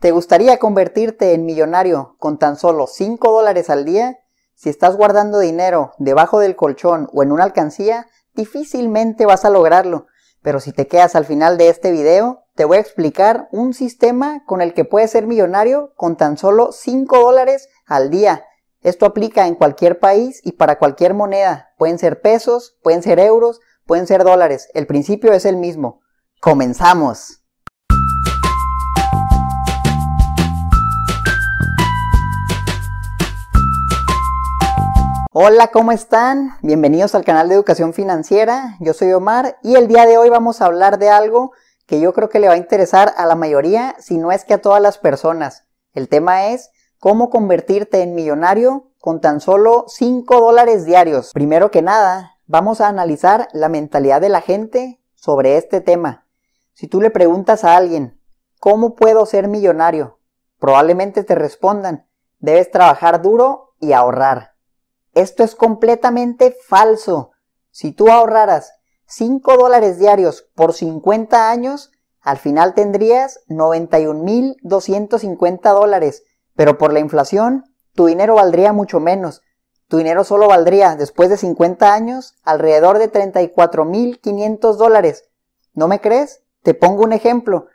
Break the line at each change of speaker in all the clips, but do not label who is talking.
¿Te gustaría convertirte en millonario con tan solo 5 dólares al día? Si estás guardando dinero debajo del colchón o en una alcancía, difícilmente vas a lograrlo. Pero si te quedas al final de este video, te voy a explicar un sistema con el que puedes ser millonario con tan solo 5 dólares al día. Esto aplica en cualquier país y para cualquier moneda. Pueden ser pesos, pueden ser euros, pueden ser dólares. El principio es el mismo. Comenzamos. Hola, ¿cómo están? Bienvenidos al canal de Educación Financiera. Yo soy Omar y el día de hoy vamos a hablar de algo que yo creo que le va a interesar a la mayoría, si no es que a todas las personas. El tema es cómo convertirte en millonario con tan solo 5 dólares diarios. Primero que nada, vamos a analizar la mentalidad de la gente sobre este tema. Si tú le preguntas a alguien, ¿cómo puedo ser millonario? Probablemente te respondan, debes trabajar duro y ahorrar. Esto es completamente falso. Si tú ahorraras 5 dólares diarios por 50 años, al final tendrías 91.250 dólares, pero por la inflación, tu dinero valdría mucho menos. Tu dinero solo valdría, después de 50 años, alrededor de 34.500 dólares. ¿No me crees? Te pongo un ejemplo.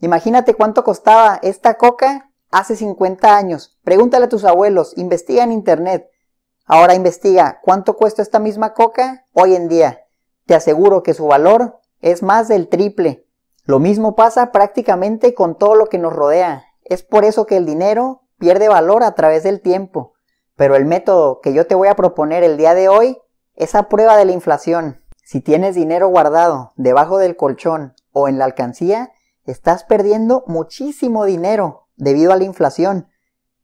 Imagínate cuánto costaba esta coca hace 50 años. Pregúntale a tus abuelos, investiga en internet. Ahora investiga cuánto cuesta esta misma coca hoy en día. Te aseguro que su valor es más del triple. Lo mismo pasa prácticamente con todo lo que nos rodea. Es por eso que el dinero pierde valor a través del tiempo. Pero el método que yo te voy a proponer el día de hoy es a prueba de la inflación. Si tienes dinero guardado debajo del colchón o en la alcancía, estás perdiendo muchísimo dinero debido a la inflación.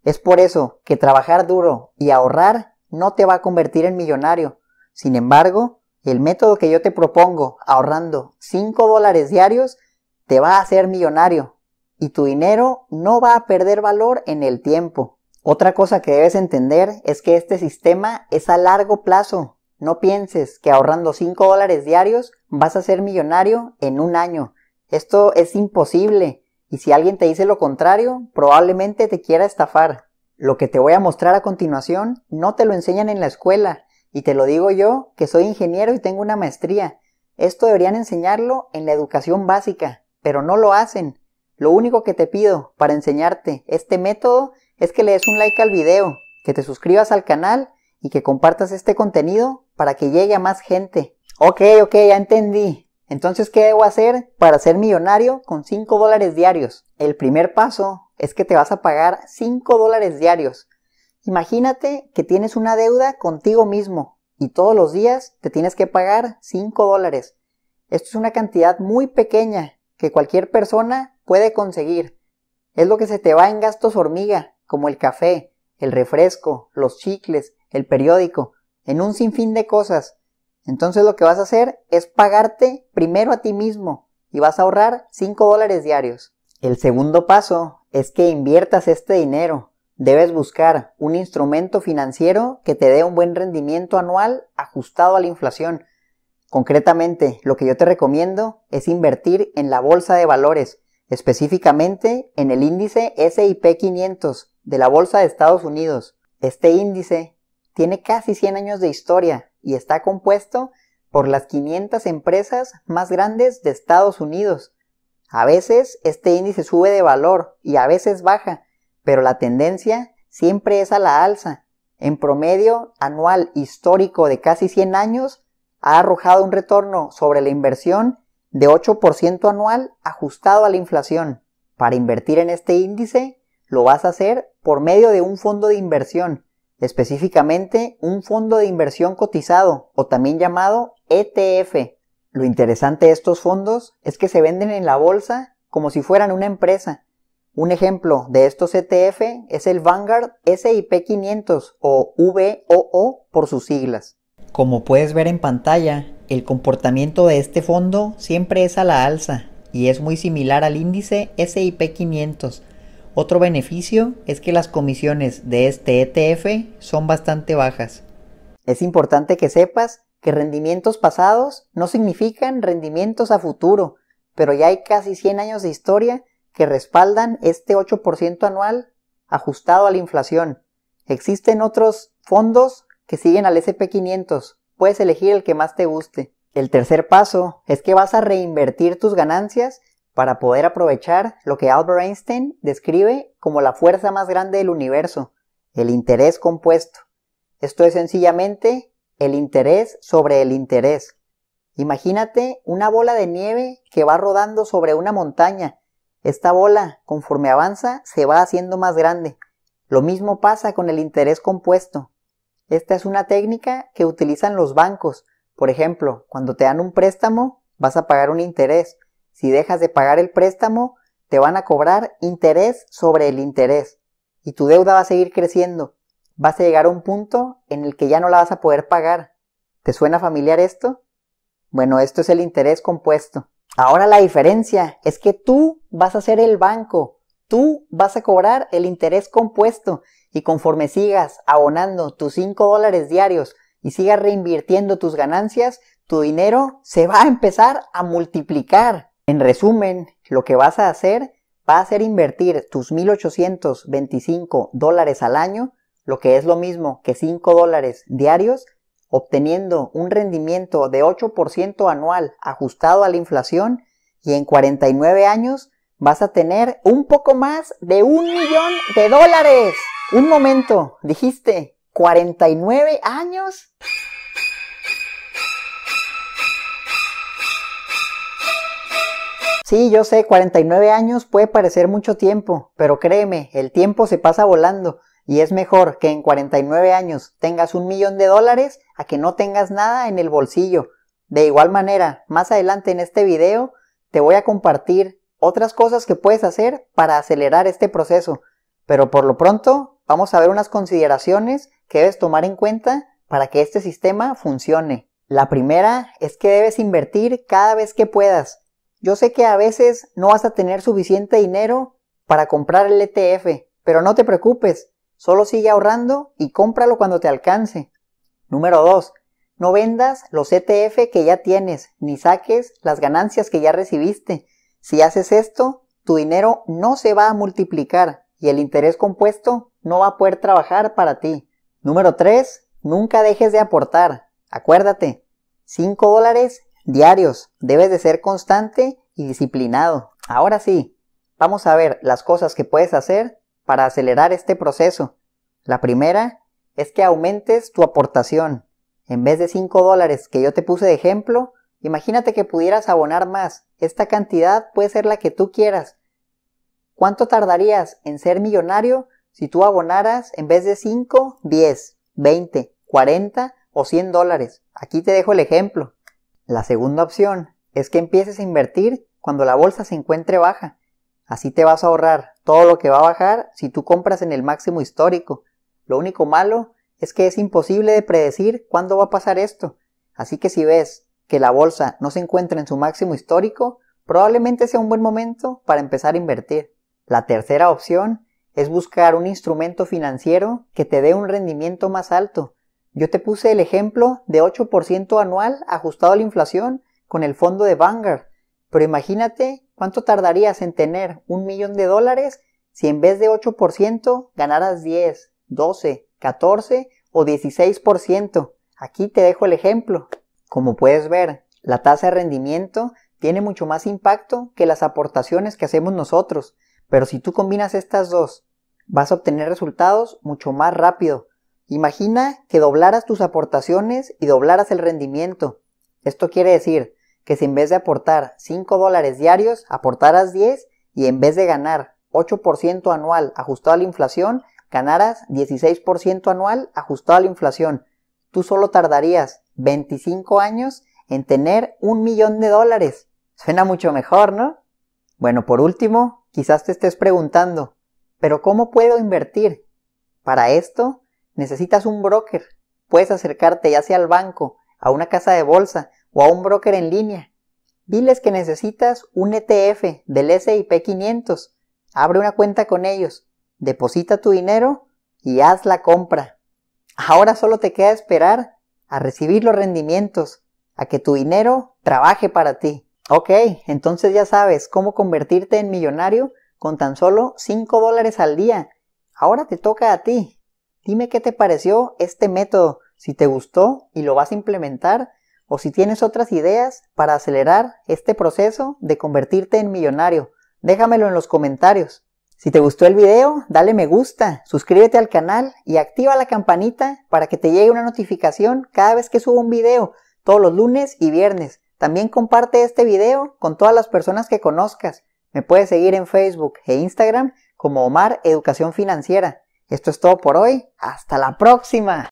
Es por eso que trabajar duro y ahorrar no te va a convertir en millonario. Sin embargo, el método que yo te propongo, ahorrando 5 dólares diarios, te va a hacer millonario y tu dinero no va a perder valor en el tiempo. Otra cosa que debes entender es que este sistema es a largo plazo. No pienses que ahorrando 5 dólares diarios vas a ser millonario en un año. Esto es imposible y si alguien te dice lo contrario, probablemente te quiera estafar. Lo que te voy a mostrar a continuación no te lo enseñan en la escuela, y te lo digo yo, que soy ingeniero y tengo una maestría. Esto deberían enseñarlo en la educación básica, pero no lo hacen. Lo único que te pido para enseñarte este método es que le des un like al video, que te suscribas al canal y que compartas este contenido para que llegue a más gente. Ok, ok, ya entendí. Entonces, ¿qué debo hacer para ser millonario con 5 dólares diarios? El primer paso es que te vas a pagar 5 dólares diarios. Imagínate que tienes una deuda contigo mismo y todos los días te tienes que pagar 5 dólares. Esto es una cantidad muy pequeña que cualquier persona puede conseguir. Es lo que se te va en gastos hormiga, como el café, el refresco, los chicles, el periódico, en un sinfín de cosas. Entonces lo que vas a hacer es pagarte primero a ti mismo y vas a ahorrar 5 dólares diarios. El segundo paso es que inviertas este dinero. Debes buscar un instrumento financiero que te dé un buen rendimiento anual ajustado a la inflación. Concretamente, lo que yo te recomiendo es invertir en la bolsa de valores, específicamente en el índice SIP 500 de la Bolsa de Estados Unidos. Este índice tiene casi 100 años de historia y está compuesto por las 500 empresas más grandes de Estados Unidos. A veces este índice sube de valor y a veces baja, pero la tendencia siempre es a la alza. En promedio anual histórico de casi 100 años, ha arrojado un retorno sobre la inversión de 8% anual ajustado a la inflación. Para invertir en este índice, lo vas a hacer por medio de un fondo de inversión, específicamente un fondo de inversión cotizado o también llamado ETF. Lo interesante de estos fondos es que se venden en la bolsa como si fueran una empresa. Un ejemplo de estos ETF es el Vanguard SIP 500 o VOO por sus siglas. Como puedes ver en pantalla, el comportamiento de este fondo siempre es a la alza y es muy similar al índice SIP 500. Otro beneficio es que las comisiones de este ETF son bastante bajas. Es importante que sepas que rendimientos pasados no significan rendimientos a futuro, pero ya hay casi 100 años de historia que respaldan este 8% anual ajustado a la inflación. Existen otros fondos que siguen al SP500. Puedes elegir el que más te guste. El tercer paso es que vas a reinvertir tus ganancias para poder aprovechar lo que Albert Einstein describe como la fuerza más grande del universo, el interés compuesto. Esto es sencillamente el interés sobre el interés. Imagínate una bola de nieve que va rodando sobre una montaña. Esta bola, conforme avanza, se va haciendo más grande. Lo mismo pasa con el interés compuesto. Esta es una técnica que utilizan los bancos. Por ejemplo, cuando te dan un préstamo, vas a pagar un interés. Si dejas de pagar el préstamo, te van a cobrar interés sobre el interés. Y tu deuda va a seguir creciendo. Vas a llegar a un punto en el que ya no la vas a poder pagar. ¿Te suena familiar esto? Bueno, esto es el interés compuesto. Ahora la diferencia es que tú vas a ser el banco, tú vas a cobrar el interés compuesto y conforme sigas abonando tus 5 dólares diarios y sigas reinvirtiendo tus ganancias, tu dinero se va a empezar a multiplicar. En resumen, lo que vas a hacer va a ser invertir tus 1.825 dólares al año, lo que es lo mismo que 5 dólares diarios, obteniendo un rendimiento de 8% anual ajustado a la inflación y en 49 años vas a tener un poco más de un millón de dólares. Un momento, dijiste, 49 años. Sí, yo sé, 49 años puede parecer mucho tiempo, pero créeme, el tiempo se pasa volando y es mejor que en 49 años tengas un millón de dólares a que no tengas nada en el bolsillo. De igual manera, más adelante en este video te voy a compartir otras cosas que puedes hacer para acelerar este proceso. Pero por lo pronto vamos a ver unas consideraciones que debes tomar en cuenta para que este sistema funcione. La primera es que debes invertir cada vez que puedas. Yo sé que a veces no vas a tener suficiente dinero para comprar el ETF, pero no te preocupes, Solo sigue ahorrando y cómpralo cuando te alcance. Número 2. No vendas los ETF que ya tienes, ni saques las ganancias que ya recibiste. Si haces esto, tu dinero no se va a multiplicar y el interés compuesto no va a poder trabajar para ti. Número 3. Nunca dejes de aportar. Acuérdate, 5 dólares diarios. Debes de ser constante y disciplinado. Ahora sí, vamos a ver las cosas que puedes hacer para acelerar este proceso. La primera es que aumentes tu aportación. En vez de 5 dólares que yo te puse de ejemplo, imagínate que pudieras abonar más. Esta cantidad puede ser la que tú quieras. ¿Cuánto tardarías en ser millonario si tú abonaras en vez de 5, 10, 20, 40 o 100 dólares? Aquí te dejo el ejemplo. La segunda opción es que empieces a invertir cuando la bolsa se encuentre baja. Así te vas a ahorrar todo lo que va a bajar si tú compras en el máximo histórico. Lo único malo es que es imposible de predecir cuándo va a pasar esto. Así que si ves que la bolsa no se encuentra en su máximo histórico, probablemente sea un buen momento para empezar a invertir. La tercera opción es buscar un instrumento financiero que te dé un rendimiento más alto. Yo te puse el ejemplo de 8% anual ajustado a la inflación con el fondo de Vanguard. Pero imagínate cuánto tardarías en tener un millón de dólares si en vez de 8% ganaras 10, 12, 14 o 16%. Aquí te dejo el ejemplo. Como puedes ver, la tasa de rendimiento tiene mucho más impacto que las aportaciones que hacemos nosotros. Pero si tú combinas estas dos, vas a obtener resultados mucho más rápido. Imagina que doblaras tus aportaciones y doblaras el rendimiento. Esto quiere decir que si en vez de aportar 5 dólares diarios, aportaras 10 y en vez de ganar 8% anual ajustado a la inflación, ganaras 16% anual ajustado a la inflación. Tú solo tardarías 25 años en tener un millón de dólares. Suena mucho mejor, ¿no? Bueno, por último, quizás te estés preguntando, ¿pero cómo puedo invertir? Para esto, necesitas un broker. Puedes acercarte ya sea al banco, a una casa de bolsa o a un broker en línea. Diles que necesitas un ETF del SIP 500. Abre una cuenta con ellos, deposita tu dinero y haz la compra. Ahora solo te queda esperar a recibir los rendimientos, a que tu dinero trabaje para ti. Ok, entonces ya sabes cómo convertirte en millonario con tan solo 5 dólares al día. Ahora te toca a ti. Dime qué te pareció este método, si te gustó y lo vas a implementar, o si tienes otras ideas para acelerar este proceso de convertirte en millonario. Déjamelo en los comentarios. Si te gustó el video, dale me gusta, suscríbete al canal y activa la campanita para que te llegue una notificación cada vez que subo un video, todos los lunes y viernes. También comparte este video con todas las personas que conozcas. Me puedes seguir en Facebook e Instagram como Omar Educación Financiera. Esto es todo por hoy. Hasta la próxima.